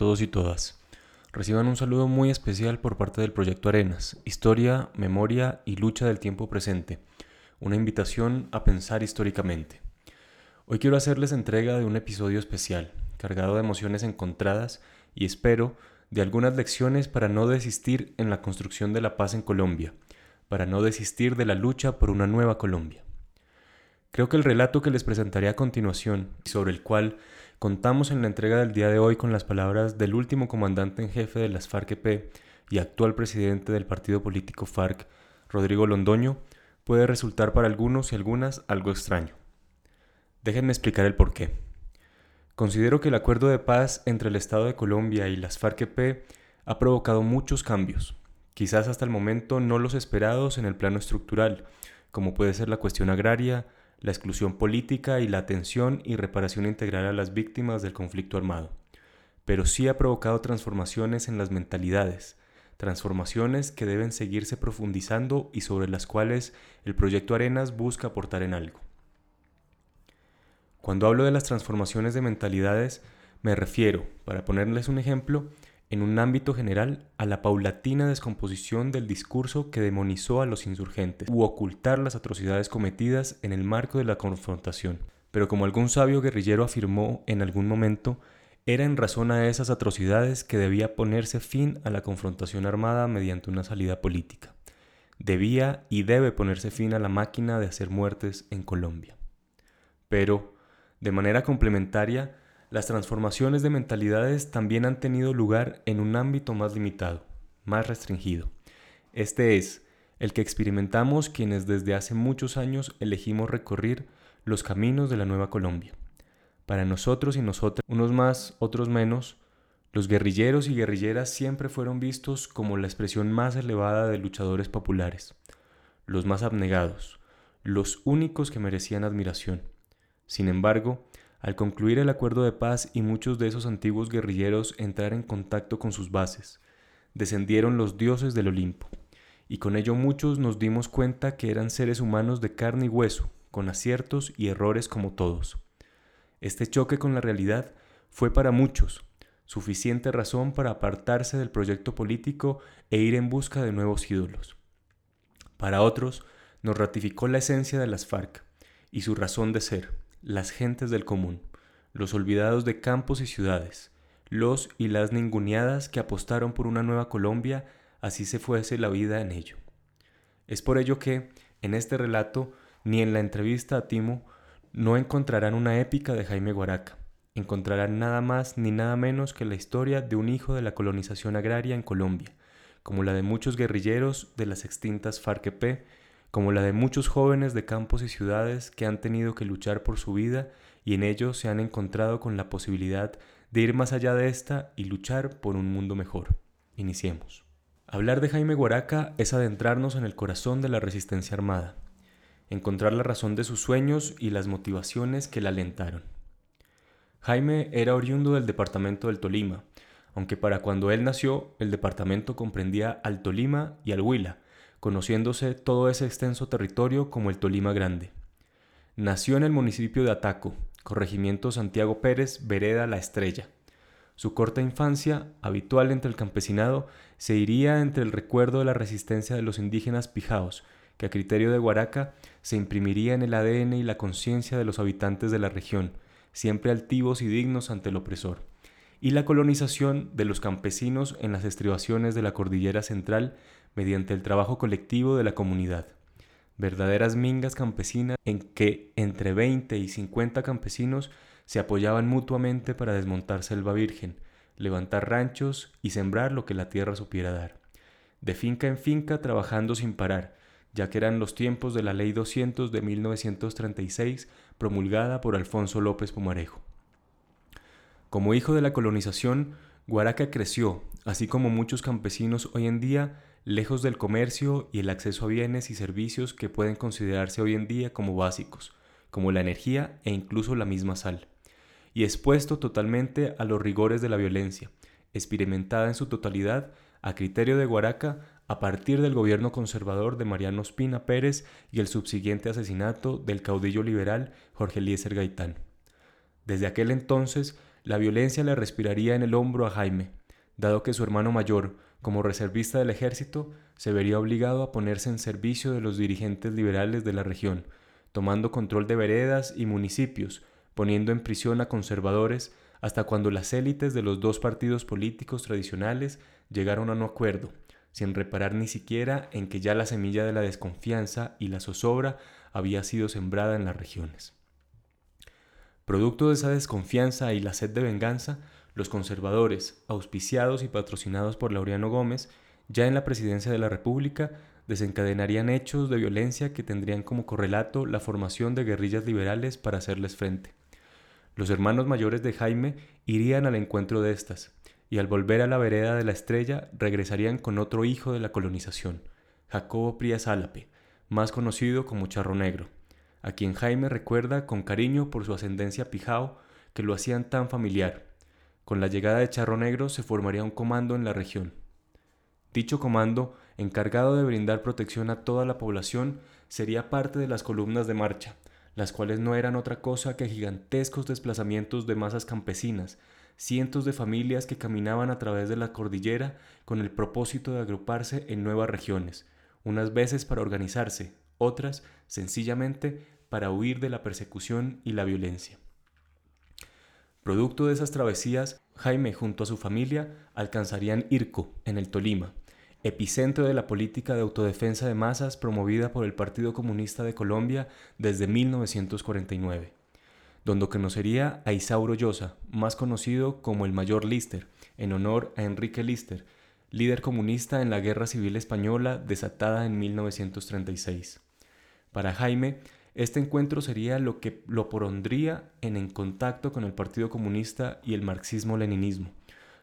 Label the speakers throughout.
Speaker 1: Todos y todas. Reciban un saludo muy especial por parte del Proyecto Arenas, Historia, Memoria y Lucha del Tiempo Presente, una invitación a pensar históricamente. Hoy quiero hacerles entrega de un episodio especial, cargado de emociones encontradas y espero de algunas lecciones para no desistir en la construcción de la paz en Colombia, para no desistir de la lucha por una nueva Colombia. Creo que el relato que les presentaré a continuación, sobre el cual Contamos en la entrega del día de hoy con las palabras del último comandante en jefe de las FARC-EP y actual presidente del partido político FARC, Rodrigo Londoño, puede resultar para algunos y algunas algo extraño. Déjenme explicar el porqué. Considero que el acuerdo de paz entre el Estado de Colombia y las FARC-EP ha provocado muchos cambios, quizás hasta el momento no los esperados en el plano estructural, como puede ser la cuestión agraria, la exclusión política y la atención y reparación integral a las víctimas del conflicto armado, pero sí ha provocado transformaciones en las mentalidades, transformaciones que deben seguirse profundizando y sobre las cuales el proyecto Arenas busca aportar en algo. Cuando hablo de las transformaciones de mentalidades, me refiero, para ponerles un ejemplo, en un ámbito general, a la paulatina descomposición del discurso que demonizó a los insurgentes, u ocultar las atrocidades cometidas en el marco de la confrontación. Pero como algún sabio guerrillero afirmó en algún momento, era en razón a esas atrocidades que debía ponerse fin a la confrontación armada mediante una salida política. Debía y debe ponerse fin a la máquina de hacer muertes en Colombia. Pero, de manera complementaria, las transformaciones de mentalidades también han tenido lugar en un ámbito más limitado, más restringido. Este es el que experimentamos quienes desde hace muchos años elegimos recorrer los caminos de la Nueva Colombia. Para nosotros y nosotras, unos más, otros menos, los guerrilleros y guerrilleras siempre fueron vistos como la expresión más elevada de luchadores populares, los más abnegados, los únicos que merecían admiración. Sin embargo, al concluir el acuerdo de paz y muchos de esos antiguos guerrilleros entrar en contacto con sus bases, descendieron los dioses del Olimpo, y con ello muchos nos dimos cuenta que eran seres humanos de carne y hueso, con aciertos y errores como todos. Este choque con la realidad fue para muchos suficiente razón para apartarse del proyecto político e ir en busca de nuevos ídolos. Para otros, nos ratificó la esencia de las FARC y su razón de ser, las gentes del común, los olvidados de campos y ciudades, los y las ninguneadas que apostaron por una nueva Colombia, así se fuese la vida en ello. Es por ello que, en este relato, ni en la entrevista a Timo, no encontrarán una épica de Jaime Guaraca, encontrarán nada más ni nada menos que la historia de un hijo de la colonización agraria en Colombia, como la de muchos guerrilleros de las extintas FARC-EP como la de muchos jóvenes de campos y ciudades que han tenido que luchar por su vida y en ello se han encontrado con la posibilidad de ir más allá de esta y luchar por un mundo mejor. Iniciemos. Hablar de Jaime Guaraca es adentrarnos en el corazón de la resistencia armada, encontrar la razón de sus sueños y las motivaciones que la alentaron. Jaime era oriundo del departamento del Tolima, aunque para cuando él nació el departamento comprendía al Tolima y al Huila, conociéndose todo ese extenso territorio como el Tolima Grande. Nació en el municipio de Ataco, corregimiento Santiago Pérez, vereda La Estrella. Su corta infancia, habitual entre el campesinado, se iría entre el recuerdo de la resistencia de los indígenas pijaos, que a criterio de Guaraca se imprimiría en el ADN y la conciencia de los habitantes de la región, siempre altivos y dignos ante el opresor, y la colonización de los campesinos en las estribaciones de la cordillera central mediante el trabajo colectivo de la comunidad. Verdaderas mingas campesinas en que entre 20 y 50 campesinos se apoyaban mutuamente para desmontar selva virgen, levantar ranchos y sembrar lo que la tierra supiera dar. De finca en finca trabajando sin parar, ya que eran los tiempos de la Ley 200 de 1936 promulgada por Alfonso López Pumarejo. Como hijo de la colonización, Guaraca creció, así como muchos campesinos hoy en día, lejos del comercio y el acceso a bienes y servicios que pueden considerarse hoy en día como básicos, como la energía e incluso la misma sal, y expuesto totalmente a los rigores de la violencia, experimentada en su totalidad a criterio de Guaraca a partir del gobierno conservador de Mariano Espina Pérez y el subsiguiente asesinato del caudillo liberal Jorge Eliezer Gaitán. Desde aquel entonces, la violencia le respiraría en el hombro a Jaime, dado que su hermano mayor, como reservista del ejército, se vería obligado a ponerse en servicio de los dirigentes liberales de la región, tomando control de veredas y municipios, poniendo en prisión a conservadores hasta cuando las élites de los dos partidos políticos tradicionales llegaron a un acuerdo, sin reparar ni siquiera en que ya la semilla de la desconfianza y la zozobra había sido sembrada en las regiones. Producto de esa desconfianza y la sed de venganza, los conservadores, auspiciados y patrocinados por Laureano Gómez, ya en la presidencia de la República, desencadenarían hechos de violencia que tendrían como correlato la formación de guerrillas liberales para hacerles frente. Los hermanos mayores de Jaime irían al encuentro de estas, y al volver a la vereda de la estrella regresarían con otro hijo de la colonización, Jacobo Prías Álape, más conocido como Charro Negro, a quien Jaime recuerda con cariño por su ascendencia pijao que lo hacían tan familiar. Con la llegada de Charro Negro se formaría un comando en la región. Dicho comando, encargado de brindar protección a toda la población, sería parte de las columnas de marcha, las cuales no eran otra cosa que gigantescos desplazamientos de masas campesinas, cientos de familias que caminaban a través de la cordillera con el propósito de agruparse en nuevas regiones, unas veces para organizarse, otras sencillamente para huir de la persecución y la violencia. Producto de esas travesías, Jaime junto a su familia alcanzarían Irco, en el Tolima, epicentro de la política de autodefensa de masas promovida por el Partido Comunista de Colombia desde 1949, donde conocería a Isauro Llosa, más conocido como el Mayor Lister, en honor a Enrique Lister, líder comunista en la Guerra Civil Española desatada en 1936. Para Jaime, este encuentro sería lo que lo pondría en, contacto con el Partido Comunista y el marxismo-leninismo,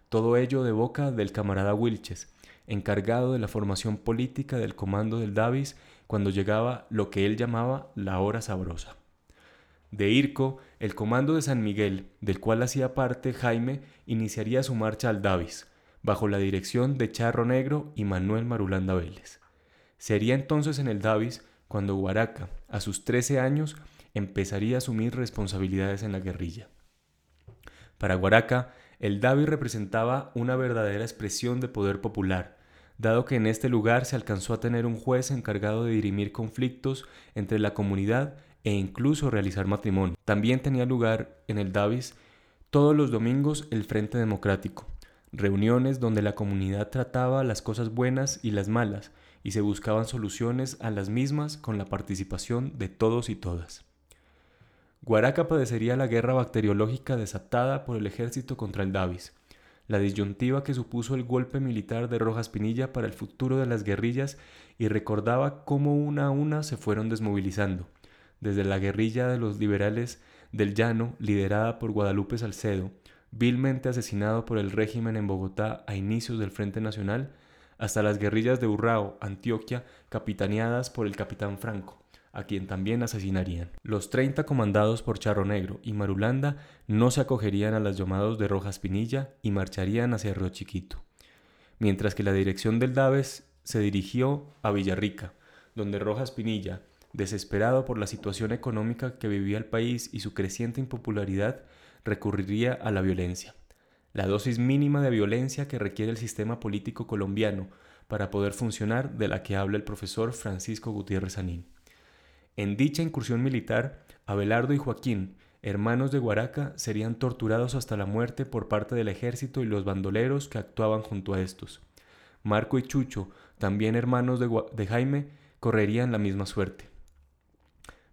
Speaker 1: todo ello de boca del camarada Wilches, encargado de la formación política del comando del Davis cuando llegaba lo que él llamaba la hora sabrosa. De Irco, el comando de San Miguel, del cual hacía parte Jaime, iniciaría su marcha al Davis, bajo la dirección de Charro Negro y Manuel Marulanda Vélez. Sería entonces en el Davis cuando Guaraca, a sus 13 años, empezaría a asumir responsabilidades en la guerrilla. Para Guaraca, el Davis representaba una verdadera expresión de poder popular, dado que en este lugar se alcanzó a tener un juez encargado de dirimir conflictos entre la comunidad e incluso realizar matrimonio. También tenía lugar en el Davis todos los domingos el Frente Democrático, reuniones donde la comunidad trataba las cosas buenas y las malas y se buscaban soluciones a las mismas con la participación de todos y todas. Guaraca padecería la guerra bacteriológica desatada por el ejército contra el Davis, la disyuntiva que supuso el golpe militar de Rojas Pinilla para el futuro de las guerrillas y recordaba cómo una a una se fueron desmovilizando, desde la guerrilla de los liberales del Llano, liderada por Guadalupe Salcedo, vilmente asesinado por el régimen en Bogotá a inicios del Frente Nacional, hasta las guerrillas de Urrao, Antioquia, capitaneadas por el capitán Franco a quien también asesinarían. Los 30 comandados por Charro Negro y Marulanda no se acogerían a las llamados de Rojas Pinilla y marcharían hacia Río Chiquito, mientras que la dirección del Daves se dirigió a Villarrica, donde Rojas Pinilla, desesperado por la situación económica que vivía el país y su creciente impopularidad, recurriría a la violencia. La dosis mínima de violencia que requiere el sistema político colombiano para poder funcionar de la que habla el profesor Francisco Gutiérrez Anín. En dicha incursión militar, Abelardo y Joaquín, hermanos de Guaraca, serían torturados hasta la muerte por parte del ejército y los bandoleros que actuaban junto a estos. Marco y Chucho, también hermanos de, de Jaime, correrían la misma suerte.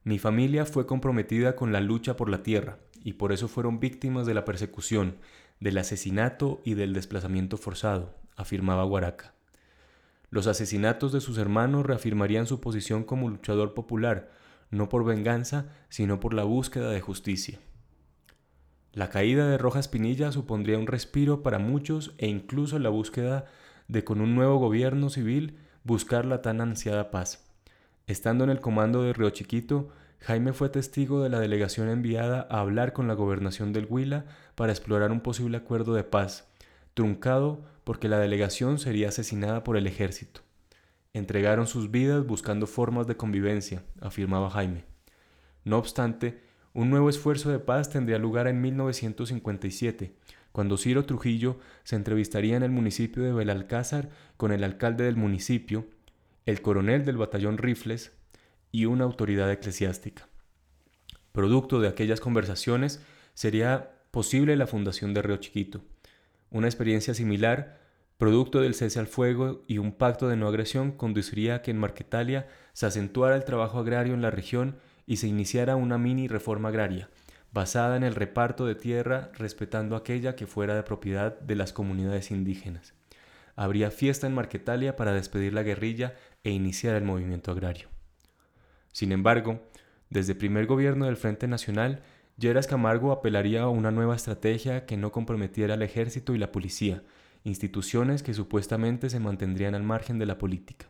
Speaker 1: Mi familia fue comprometida con la lucha por la tierra, y por eso fueron víctimas de la persecución, del asesinato y del desplazamiento forzado, afirmaba Guaraca. Los asesinatos de sus hermanos reafirmarían su posición como luchador popular, no por venganza, sino por la búsqueda de justicia. La caída de Rojas Pinilla supondría un respiro para muchos e incluso la búsqueda de con un nuevo gobierno civil buscar la tan ansiada paz. Estando en el comando de Río Chiquito, Jaime fue testigo de la delegación enviada a hablar con la gobernación del Huila para explorar un posible acuerdo de paz, truncado porque la delegación sería asesinada por el ejército. Entregaron sus vidas buscando formas de convivencia, afirmaba Jaime. No obstante, Un nuevo esfuerzo de paz tendría lugar en 1957, cuando Ciro Trujillo se entrevistaría en el municipio de Belalcázar con el alcalde del municipio, el coronel del batallón Rifles y una autoridad eclesiástica. Producto de aquellas conversaciones sería posible la fundación de Río Chiquito. Una experiencia similar, producto del cese al fuego y un pacto de no agresión, conduciría a que en Marquetalia se acentuara el trabajo agrario en la región y se iniciara una mini reforma agraria, basada en el reparto de tierra respetando aquella que fuera de propiedad de las comunidades indígenas. Habría fiesta en Marquetalia para despedir la guerrilla e iniciar el movimiento agrario. Sin embargo, desde el primer gobierno del Frente Nacional, Lleras Camargo apelaría a una nueva estrategia que no comprometiera al ejército y la policía, instituciones que supuestamente se mantendrían al margen de la política.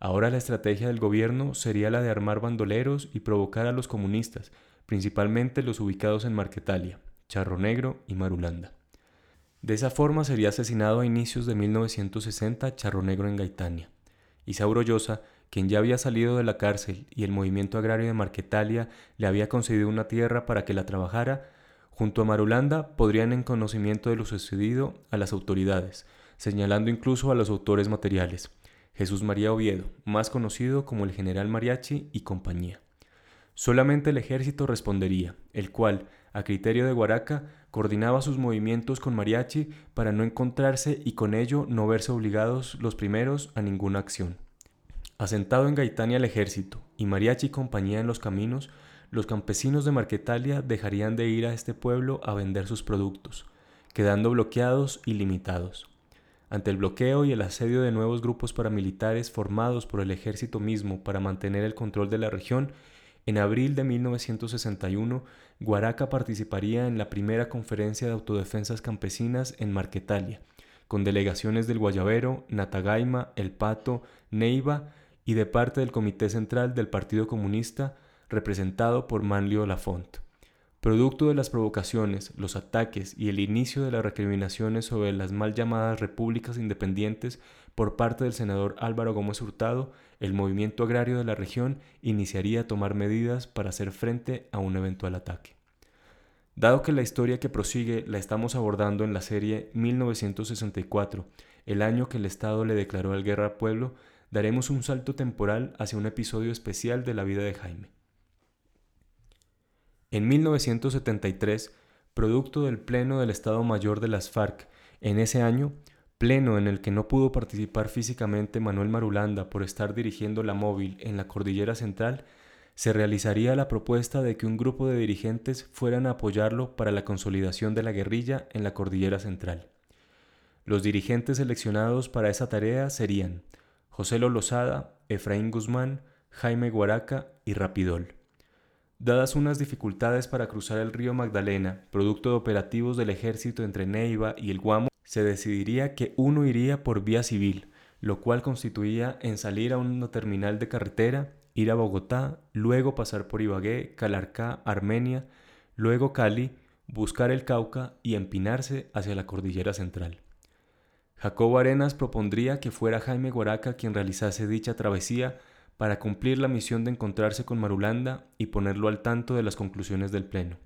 Speaker 1: Ahora la estrategia del gobierno sería la de armar bandoleros y provocar a los comunistas, principalmente los ubicados en Marquetalia, Charro Negro y Marulanda. De esa forma sería asesinado a inicios de 1960 Charro Negro en Gaitania. Isauro Llosa, quien ya había salido de la cárcel y el movimiento agrario de Marquetalia le había concedido una tierra para que la trabajara, junto a Marulanda podrían en conocimiento de lo sucedido a las autoridades, señalando incluso a los autores materiales, Jesús María Oviedo, más conocido como el general Mariachi y compañía. Solamente el ejército respondería, el cual, a criterio de Guaraca, coordinaba sus movimientos con Mariachi para no encontrarse y con ello no verse obligados los primeros a ninguna acción. Asentado en Gaitania el ejército y Mariachi y compañía en los caminos, los campesinos de Marquetalia dejarían de ir a este pueblo a vender sus productos, quedando bloqueados y limitados. Ante el bloqueo y el asedio de nuevos grupos paramilitares formados por el ejército mismo para mantener el control de la región, en abril de 1961, Guaraca participaría en la primera conferencia de autodefensas campesinas en Marquetalia, con delegaciones del Guayabero, Natagaima, El Pato, Neiva y de parte del Comité Central del Partido Comunista, representado por Manlio Lafont. Producto de las provocaciones, los ataques y el inicio de las recriminaciones sobre las mal llamadas repúblicas independientes por parte del senador Álvaro Gómez Hurtado, el movimiento agrario de la región iniciaría a tomar medidas para hacer frente a un eventual ataque. Dado que la historia que prosigue la estamos abordando en la serie 1964, el año que el Estado le declaró la guerra al pueblo, daremos un salto temporal hacia un episodio especial de la vida de Jaime. En 1973, producto del Pleno del Estado Mayor de las FARC, en ese año, pleno en el que no pudo participar físicamente Manuel Marulanda por estar dirigiendo la móvil en la Cordillera Central, se realizaría la propuesta de que un grupo de dirigentes fueran a apoyarlo para la consolidación de la guerrilla en la Cordillera Central. Los dirigentes seleccionados para esa tarea serían José Lolosada, Efraín Guzmán, Jaime Guaraca y Rapidol. Dadas unas dificultades para cruzar el río Magdalena, producto de operativos del ejército entre Neiva y el Guamo, se decidiría que uno iría por vía civil, lo cual constituía en salir a una terminal de carretera, ir a Bogotá, luego pasar por Ibagué, Calarcá, Armenia, luego Cali, buscar el Cauca y empinarse hacia la cordillera central. Jacobo Arenas propondría que fuera Jaime Guaraca quien realizase dicha travesía para cumplir la misión de encontrarse con Marulanda y ponerlo al tanto de las conclusiones del Pleno,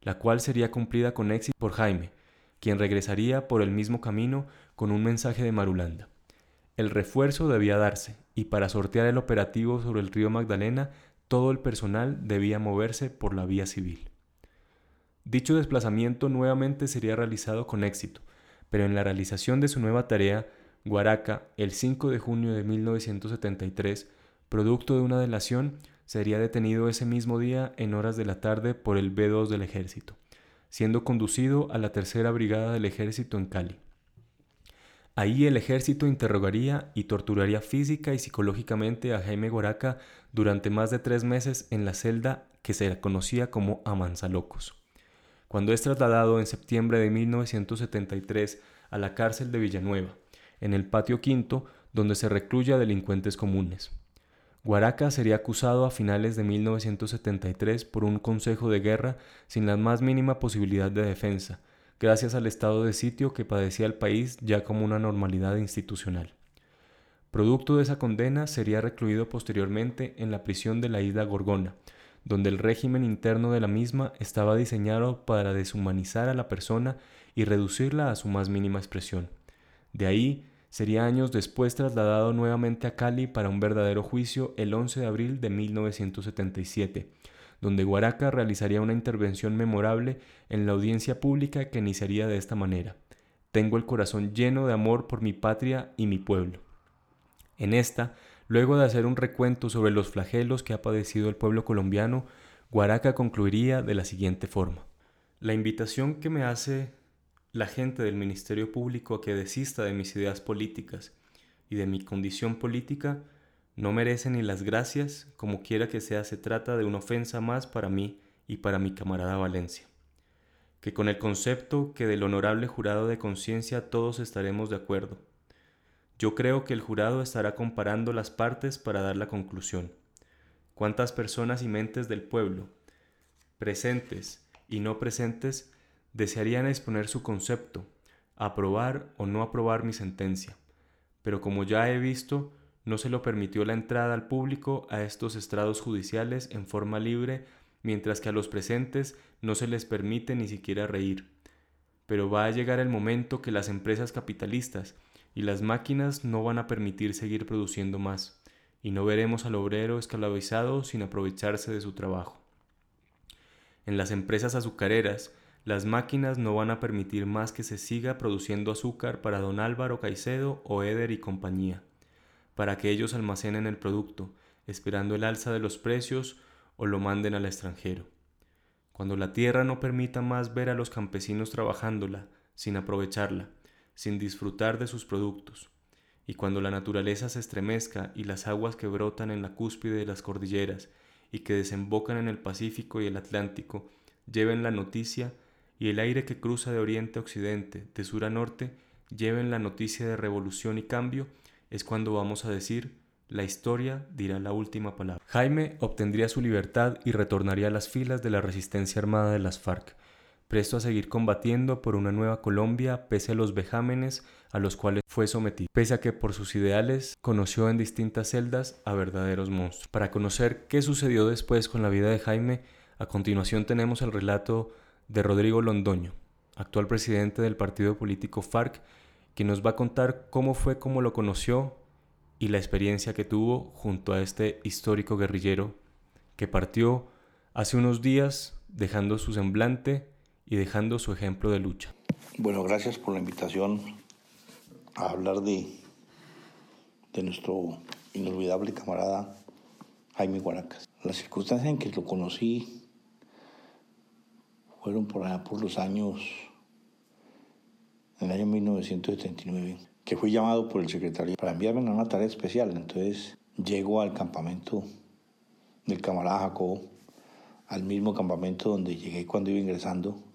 Speaker 1: la cual sería cumplida con éxito por Jaime, quien regresaría por el mismo camino con un mensaje de Marulanda. El refuerzo debía darse, y para sortear el operativo sobre el río Magdalena, todo el personal debía moverse por la vía civil. Dicho desplazamiento nuevamente sería realizado con éxito, pero en la realización de su nueva tarea, Guaraca, el 5 de junio de 1973, producto de una delación, sería detenido ese mismo día en horas de la tarde por el B2 del ejército, siendo conducido a la tercera brigada del ejército en Cali. Ahí el ejército interrogaría y torturaría física y psicológicamente a Jaime Goraca durante más de tres meses en la celda que se conocía como Amanzalocos. Cuando es trasladado en septiembre de 1973 a la cárcel de Villanueva, en el patio quinto, donde se recluye a delincuentes comunes. Guaraca sería acusado a finales de 1973 por un consejo de guerra sin la más mínima posibilidad de defensa, gracias al estado de sitio que padecía el país ya como una normalidad institucional. Producto de esa condena sería recluido posteriormente en la prisión de la isla Gorgona, donde el régimen interno de la misma estaba diseñado para deshumanizar a la persona y reducirla a su más mínima expresión. De ahí sería años después trasladado nuevamente a Cali para un verdadero juicio el 11 de abril de 1977, donde Guaraca realizaría una intervención memorable en la audiencia pública que iniciaría de esta manera. Tengo el corazón lleno de amor por mi patria y mi pueblo. En esta, luego de hacer un recuento sobre los flagelos que ha padecido el pueblo colombiano, Guaraca concluiría de la siguiente forma. La invitación que me hace la gente del Ministerio Público a que desista de mis ideas políticas y de mi condición política no merece ni las gracias, como quiera que sea, se trata de una ofensa más para mí y para mi camarada Valencia. Que con el concepto que del honorable jurado de conciencia todos estaremos de acuerdo. Yo creo que el jurado estará comparando las partes para dar la conclusión. ¿Cuántas personas y mentes del pueblo, presentes y no presentes, desearían exponer su concepto, aprobar o no aprobar mi sentencia, pero como ya he visto, no se lo permitió la entrada al público a estos estrados judiciales en forma libre, mientras que a los presentes no se les permite ni siquiera reír. Pero va a llegar el momento que las empresas capitalistas y las máquinas no van a permitir seguir produciendo más, y no veremos al obrero esclavizado sin aprovecharse de su trabajo. En las empresas azucareras, las máquinas no van a permitir más que se siga produciendo azúcar para don Álvaro Caicedo o Eder y compañía, para que ellos almacenen el producto, esperando el alza de los precios o lo manden al extranjero. Cuando la tierra no permita más ver a los campesinos trabajándola, sin aprovecharla, sin disfrutar de sus productos, y cuando la naturaleza se estremezca y las aguas que brotan en la cúspide de las cordilleras y que desembocan en el Pacífico y el Atlántico lleven la noticia y el aire que cruza de oriente a occidente, de sur a norte, lleven la noticia de revolución y cambio, es cuando vamos a decir, la historia dirá la última palabra. Jaime obtendría su libertad y retornaría a las filas de la resistencia armada de las FARC, presto a seguir combatiendo por una nueva Colombia pese a los vejámenes a los cuales fue sometido, pese a que por sus ideales conoció en distintas celdas a verdaderos monstruos. Para conocer qué sucedió después con la vida de Jaime, a continuación tenemos el relato de Rodrigo Londoño, actual presidente del partido político FARC, que nos va a contar cómo fue, cómo lo conoció y la experiencia que tuvo junto a este histórico guerrillero que partió hace unos días dejando su semblante y dejando su ejemplo de lucha.
Speaker 2: Bueno, gracias por la invitación a hablar de, de nuestro inolvidable camarada Jaime Guaracas. Las circunstancias en que lo conocí fueron por los años, en el año 1979, que fui llamado por el secretario para enviarme a una tarea especial. Entonces llego al campamento del camarada Jacobo, al mismo campamento donde llegué cuando iba ingresando.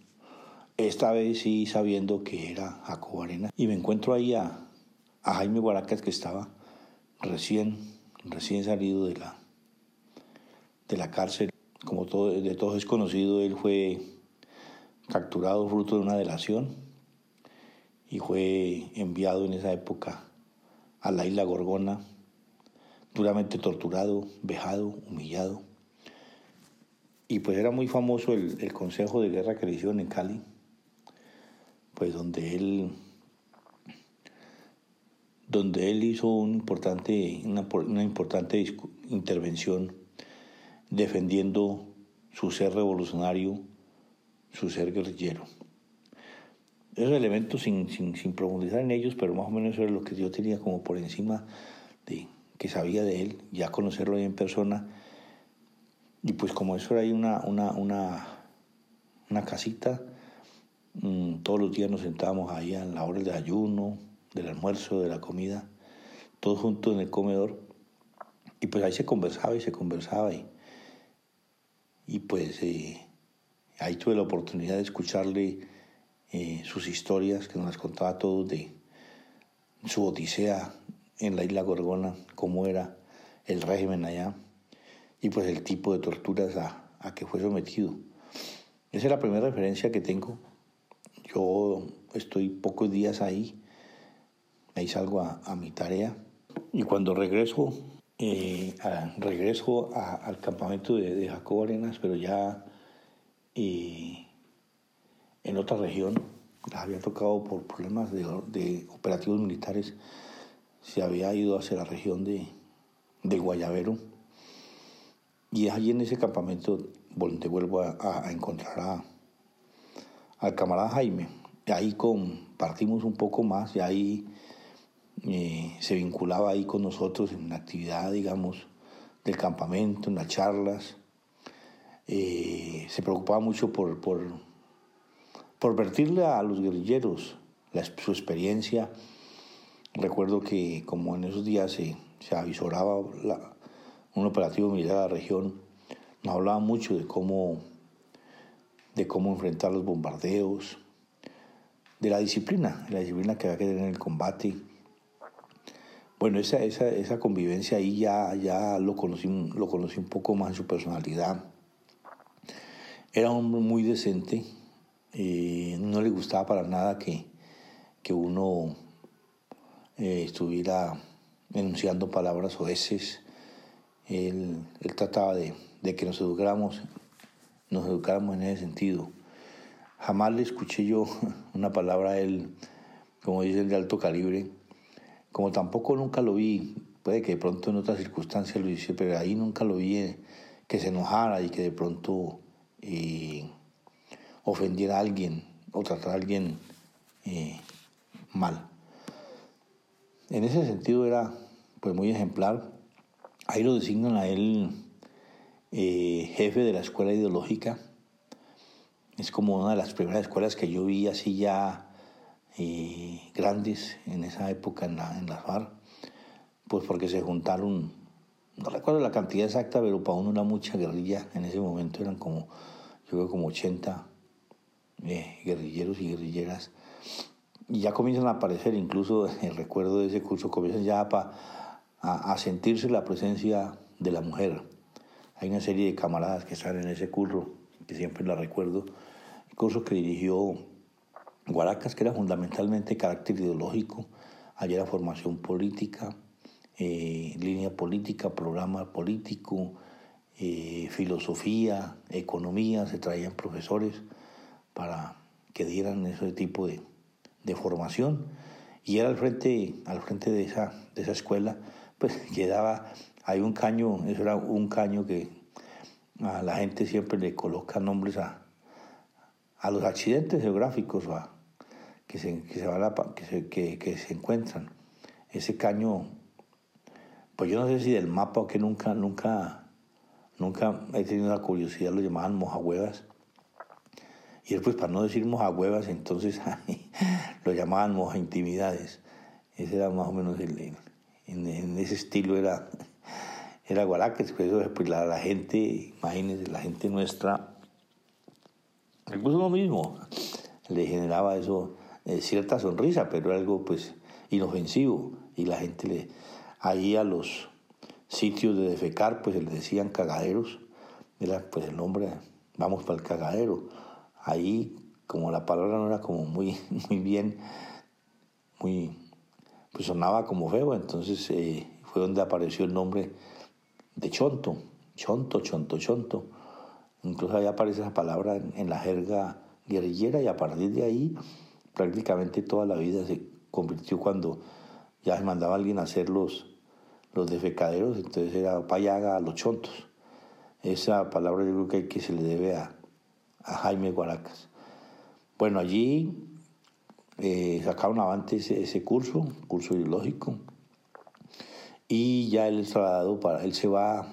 Speaker 2: Esta vez sí sabiendo que era Jacobo Arena. Y me encuentro ahí a, Jaime Guaracas que estaba recién, recién salido de la, de la cárcel. Como de todos es conocido, él fue capturado fruto de una delación y fue enviado en esa época a la isla Gorgona, duramente torturado, vejado, humillado. Y pues era muy famoso el, consejo de guerra que le hicieron en Cali, pues donde él, donde él hizo un importante, una, una importante intervención defendiendo su ser revolucionario su ser guerrillero. Esos elementos, sin, sin, profundizar en ellos, pero más o menos eso era lo que yo tenía como por encima de que sabía de él, ya conocerlo ahí en persona. Y pues como eso era ahí una, una, una, una casita, todos los días nos sentábamos ahí a la hora del ayuno, del almuerzo, de la comida, todos juntos en el comedor. Y pues ahí se conversaba y se conversaba y, y pues eh, Ahí tuve la oportunidad de escucharle eh, sus historias, que nos las contaba todos de su odisea en la isla Gorgona, cómo era el régimen allá y pues el tipo de torturas a, a que fue sometido. Esa es la primera referencia que tengo. Yo estoy pocos días ahí, ahí salgo a, a mi tarea y cuando regreso eh, regreso al campamento de, de, Arenas, pero ya eh, en otra región, había tocado por problemas de, operativos militares, se había ido hacia la región de, del Guayabero. Y allí en ese campamento donde vuelvo a, encontrar al camarada Jaime. Ahí compartimos un poco más y ahí eh, se vinculaba ahí con nosotros en la actividad, digamos, del campamento, en las charlas. Eh, se preocupaba mucho por, por, por vertirle a los guerrilleros su experiencia. Recuerdo que como en esos días se, se avisoraba un operativo militar de la región, nos hablaba mucho de cómo, de cómo enfrentar los bombardeos, de la disciplina, la disciplina que había que tener en el combate. Bueno, esa, esa, esa convivencia ahí ya, ya lo, conocí, lo conocí un poco más en su personalidad. Era un hombre muy decente, eh, no le gustaba para nada que, que uno eh, estuviera enunciando palabras oeces. Él, él trataba de, de que nos educáramos, nos educáramos en ese sentido. Jamás le escuché yo una palabra a él, como dicen, de alto calibre, como tampoco nunca lo vi, puede que de pronto en otras circunstancias lo hice, pero ahí nunca lo vi eh, que se enojara y que de pronto eh, ofendiera a alguien o tratara a alguien eh, mal. En ese sentido era pues muy ejemplar. Ahí lo designan a él eh, jefe de la escuela ideológica. Es como una de las primeras escuelas que yo vi así ya eh, grandes en esa época en la, en la FARC, pues porque se juntaron, no recuerdo la cantidad exacta, pero para uno era mucha guerrilla, en ese momento eran como, yo creo como 80 eh, guerrilleros y guerrilleras, y ya comienzan a aparecer, incluso el recuerdo de ese curso, comienzan ya a, a sentirse la presencia de la mujer hay una serie de camaradas que están en ese curso, que siempre la recuerdo, el curso que dirigió Guaracas, que era fundamentalmente carácter ideológico, allá era formación política, eh, línea política, programa político, eh, filosofía, economía, se traían profesores para que dieran ese tipo de, de, formación. Y era al frente, al frente de, esa, de esa escuela, pues quedaba hay un caño, eso era un caño que a la gente siempre le coloca nombres a, a los accidentes geográficos que, se, que, se van que, se, que, se encuentran. Ese caño, pues yo no sé si del mapa o que nunca, nunca, nunca he tenido la curiosidad, lo llamaban mojahuevas. Y después, para no decir mojahuevas, entonces lo llamaban moja intimidades. Ese era más o menos el, en ese estilo era era Guaraques, pues, pues la, la, gente, imagínense, la gente nuestra, incluso lo mismo, le generaba eso eh, cierta sonrisa, pero algo pues inofensivo. Y la gente le, ahí a los sitios de defecar, pues le decían cagaderos, era pues el nombre, vamos para el cagadero. Ahí, como la palabra no era como muy, muy bien, muy, pues sonaba como feo, entonces eh, fue donde apareció el nombre de chonto, chonto, chonto, chonto. Incluso ahí aparece esa palabra en, la jerga guerrillera y a partir de ahí prácticamente toda la vida se convirtió cuando ya se mandaba a alguien a hacer los, los defecaderos, entonces era payaga a los chontos. Esa palabra yo creo que, que se le debe a, Jaime Guaracas. Bueno, allí eh, sacaron avante ese, ese curso, curso ideológico, y ya él, para, él se va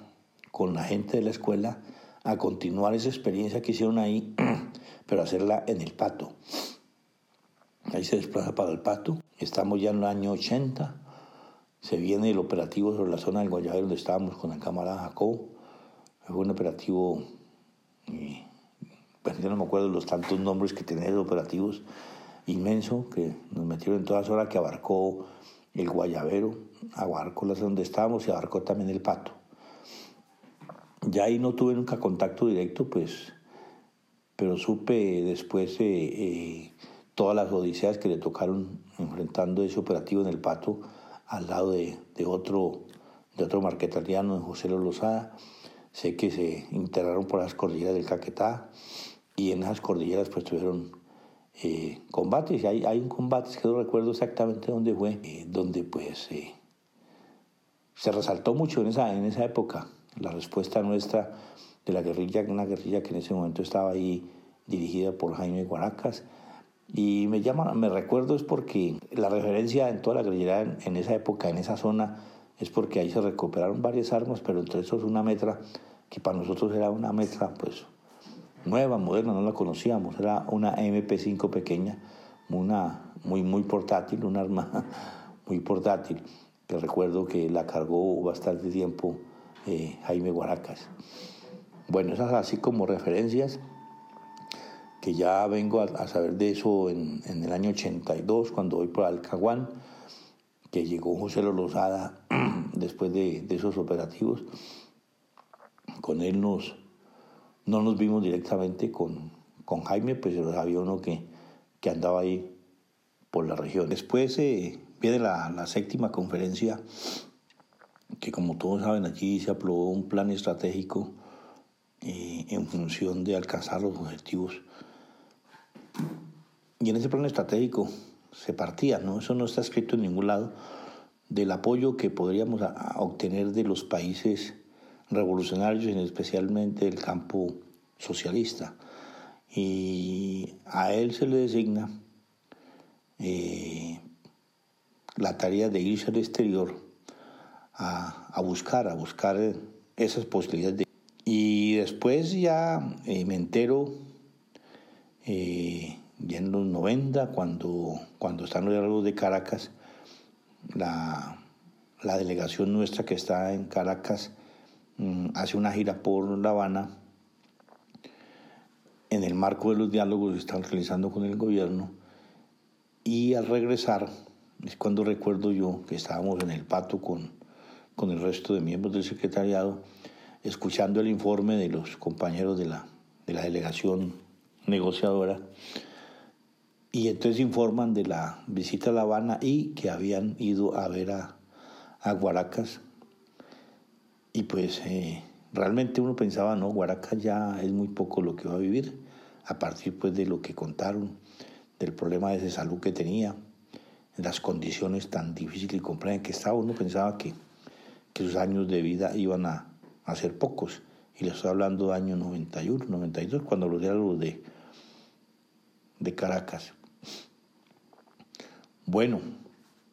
Speaker 2: con la gente de la escuela a continuar esa experiencia que hicieron ahí, pero hacerla en el pato. Ahí se desplaza para el pato. Estamos ya en el año 80. Se viene el operativo sobre la zona del Guayabero donde estábamos con la cámara Jacob. Fue un operativo, y, bueno, yo no me acuerdo los tantos nombres que tenía los operativos, inmenso, que nos metieron en todas horas, que abarcó el Guayabero, abarcó la donde estábamos y abarcó también el Pato. Ya ahí no tuve nunca contacto directo, pues, pero supe después eh, eh, todas las odiseas que le tocaron enfrentando ese operativo en el Pato al lado de, otro de otro marquetariano, de José Lozada. Sé que se integraron por las cordilleras del Caquetá y en esas cordilleras pues tuvieron eh, combates. Hay, hay un combate que no recuerdo exactamente dónde fue, eh, donde pues eh, se resaltó mucho en esa, en esa época la respuesta nuestra de la guerrilla, una guerrilla que en ese momento estaba ahí dirigida por Jaime Guaracas. Y me llama, me recuerdo es porque la referencia en toda la guerrilla en, en esa época, en esa zona, es porque ahí se recuperaron varias armas, pero entre esos una metra que para nosotros era una metra pues nueva, moderna, no la conocíamos, era una MP5 pequeña, una muy, muy portátil, un arma muy portátil, que recuerdo que la cargó bastante tiempo eh, Jaime Guaracas. Bueno, esas así como referencias, que ya vengo a, saber de eso en, el año 82, cuando voy por Alcahuán, que llegó José Lozada después de, de esos operativos. Con él nos, no nos vimos directamente con, con Jaime, pues había uno que, que andaba ahí por la región. Después eh, viene la, la, séptima conferencia, que como todos saben allí se aprobó un plan estratégico eh, en función de alcanzar los objetivos. Y en ese plan estratégico se partía, ¿no? eso no está escrito en ningún lado, del apoyo que podríamos obtener de los países revolucionarios, y especialmente el campo socialista. Y a él se le designa eh, la tarea de irse al exterior a, buscar, a buscar esas posibilidades. Y después ya eh, me entero, eh, ya en los 90, cuando, cuando están los diálogos de Caracas, la, la delegación nuestra que está en Caracas hace una gira por La Habana en el marco de los diálogos que están realizando con el gobierno y al regresar es cuando recuerdo yo que estábamos en el pato con, con el resto de miembros del secretariado escuchando el informe de los compañeros de la, de la delegación negociadora y entonces informan de la visita a La Habana y que habían ido a ver a, a Guaracas y pues eh, realmente uno pensaba, no, Guaraca ya es muy poco lo que va a vivir, a partir pues de lo que contaron, del problema de salud que tenía, las condiciones tan difíciles y complejas que estaba, uno pensaba que, que sus años de vida iban a, a ser pocos. Y le estoy hablando de año 91, 92, cuando los diálogos de, de Caracas. Bueno,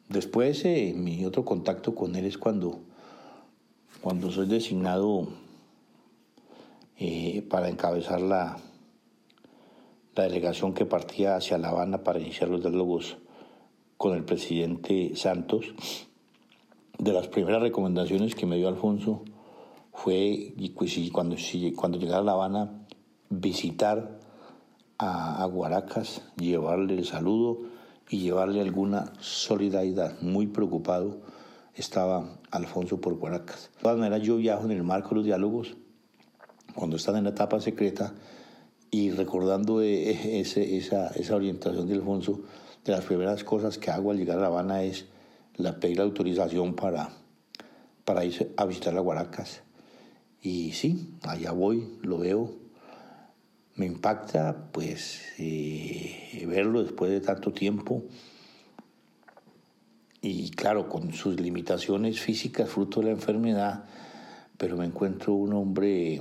Speaker 2: después eh, mi otro contacto con él es cuando cuando soy designado eh, para encabezar la, delegación que partía hacia La Habana para iniciar los diálogos con el presidente Santos, de las primeras recomendaciones que me dio Alfonso fue cuando, cuando llegara a La Habana visitar a, a Guaracas, llevarle el saludo y llevarle alguna solidaridad, muy preocupado estaba Alfonso por Guaracas. De todas maneras, yo viajo en el marco de los diálogos, cuando están en la etapa secreta, y recordando ese, esa, esa orientación de Alfonso, de las primeras cosas que hago al llegar a La Habana es la pedir la autorización para, para ir a visitar a Guaracas. Y sí, allá voy, lo veo. Me impacta pues eh, verlo después de tanto tiempo y claro, con sus limitaciones físicas fruto de la enfermedad, pero me encuentro un hombre,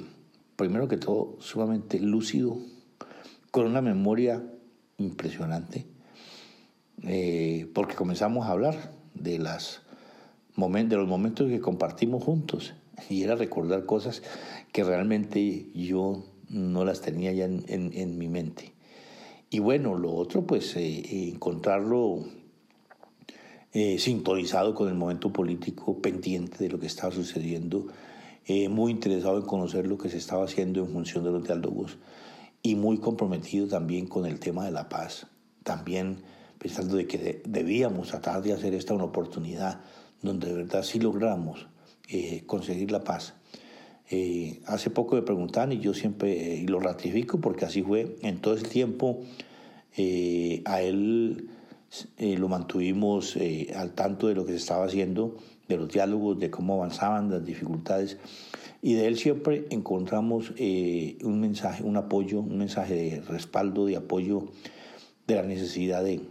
Speaker 2: primero que todo, sumamente lúcido, con una memoria impresionante, eh, porque comenzamos a hablar de, las de los momentos que compartimos juntos y era recordar cosas que realmente yo no las tenía ya en, mi mente. Y bueno, lo otro, pues eh, encontrarlo eh, sintonizado con el momento político, pendiente de lo que estaba sucediendo, eh, muy interesado en conocer lo que se estaba haciendo en función de los diálogos y muy comprometido también con el tema de la paz. También pensando de que debíamos tratar de hacer esta una oportunidad donde de verdad sí logramos eh, conseguir la paz. hace poco me preguntan y yo siempre lo ratifico porque así fue en todo el tiempo a él eh, lo mantuvimos eh, al tanto de lo que se estaba haciendo de los diálogos, de cómo avanzaban las dificultades. Y de él siempre encontramos eh, un mensaje, un apoyo, un mensaje de respaldo, de apoyo de la necesidad de,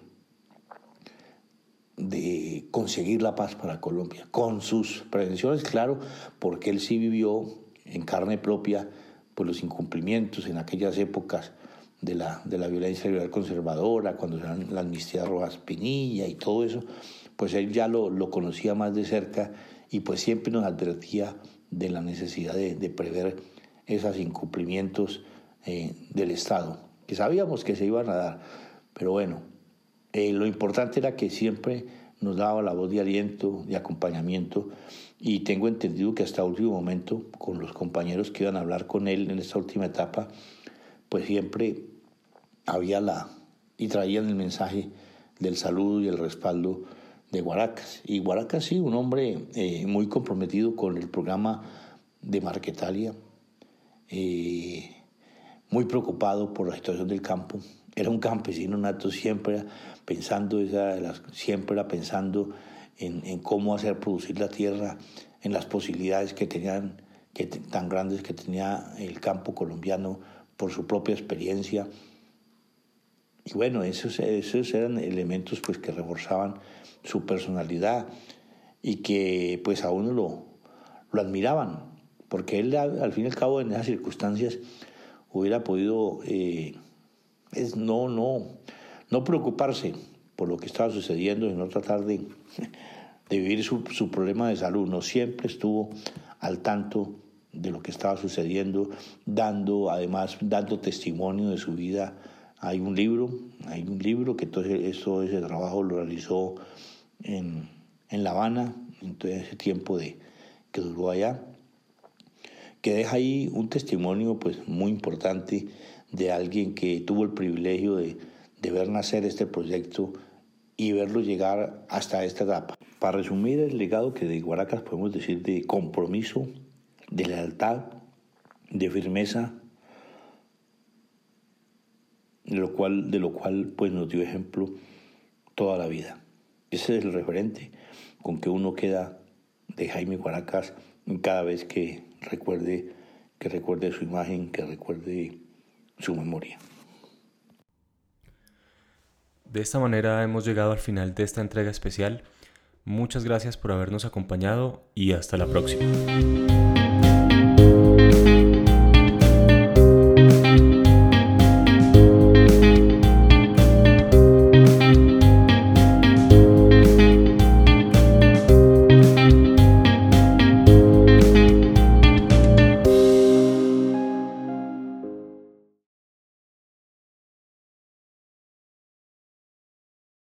Speaker 2: de conseguir la paz para Colombia, con sus prevenciones, claro, porque él sí vivió en carne propia por los incumplimientos en aquellas épocas de la, de la violencia liberal conservadora, cuando eran la amnistía Rojas Pinilla y todo eso, pues él ya lo, lo, conocía más de cerca y pues siempre nos advertía de la necesidad de, prever esos incumplimientos eh, del Estado, que sabíamos que se iban a dar, pero bueno, eh, lo importante era que siempre nos daba la voz de aliento, de acompañamiento, y tengo entendido que hasta último momento, con los compañeros que iban a hablar con él en esta última etapa, pues siempre había la, y traían el mensaje del saludo y el respaldo de Guaracas. Y Guaracas sí, un hombre eh, muy comprometido con el programa de Marquetalia, eh, muy preocupado por la situación del campo. Era un campesino nato siempre pensando, esa, siempre pensando en, en, cómo hacer producir la tierra, en las posibilidades que tenían, que, tan grandes que tenía el campo colombiano por su propia experiencia. Y bueno, esos, esos eran elementos pues, que reforzaban su personalidad y que pues a uno lo, lo admiraban, porque él al fin y al cabo en esas circunstancias hubiera podido eh, es no, no, no preocuparse por lo que estaba sucediendo, sino tratar de, de vivir su, su problema de salud. No siempre estuvo al tanto de lo que estaba sucediendo, dando además dando testimonio de su vida. Hay un libro, hay un libro que todo eso, ese trabajo lo realizó en, en La Habana, en todo ese tiempo de, que duró allá, que deja ahí un testimonio pues muy importante de alguien que tuvo el privilegio de, de ver nacer este proyecto y verlo llegar hasta esta etapa. Para resumir el legado que de Guaracas podemos decir de compromiso, de lealtad, de firmeza, lo cual, de lo cual pues nos dio ejemplo toda la vida. Ese es el referente con que uno queda de Jaime Guaracas cada vez que recuerde, que recuerde su imagen, que recuerde su memoria.
Speaker 1: De esta manera hemos llegado al final de esta entrega especial. Muchas gracias por habernos acompañado y hasta la próxima.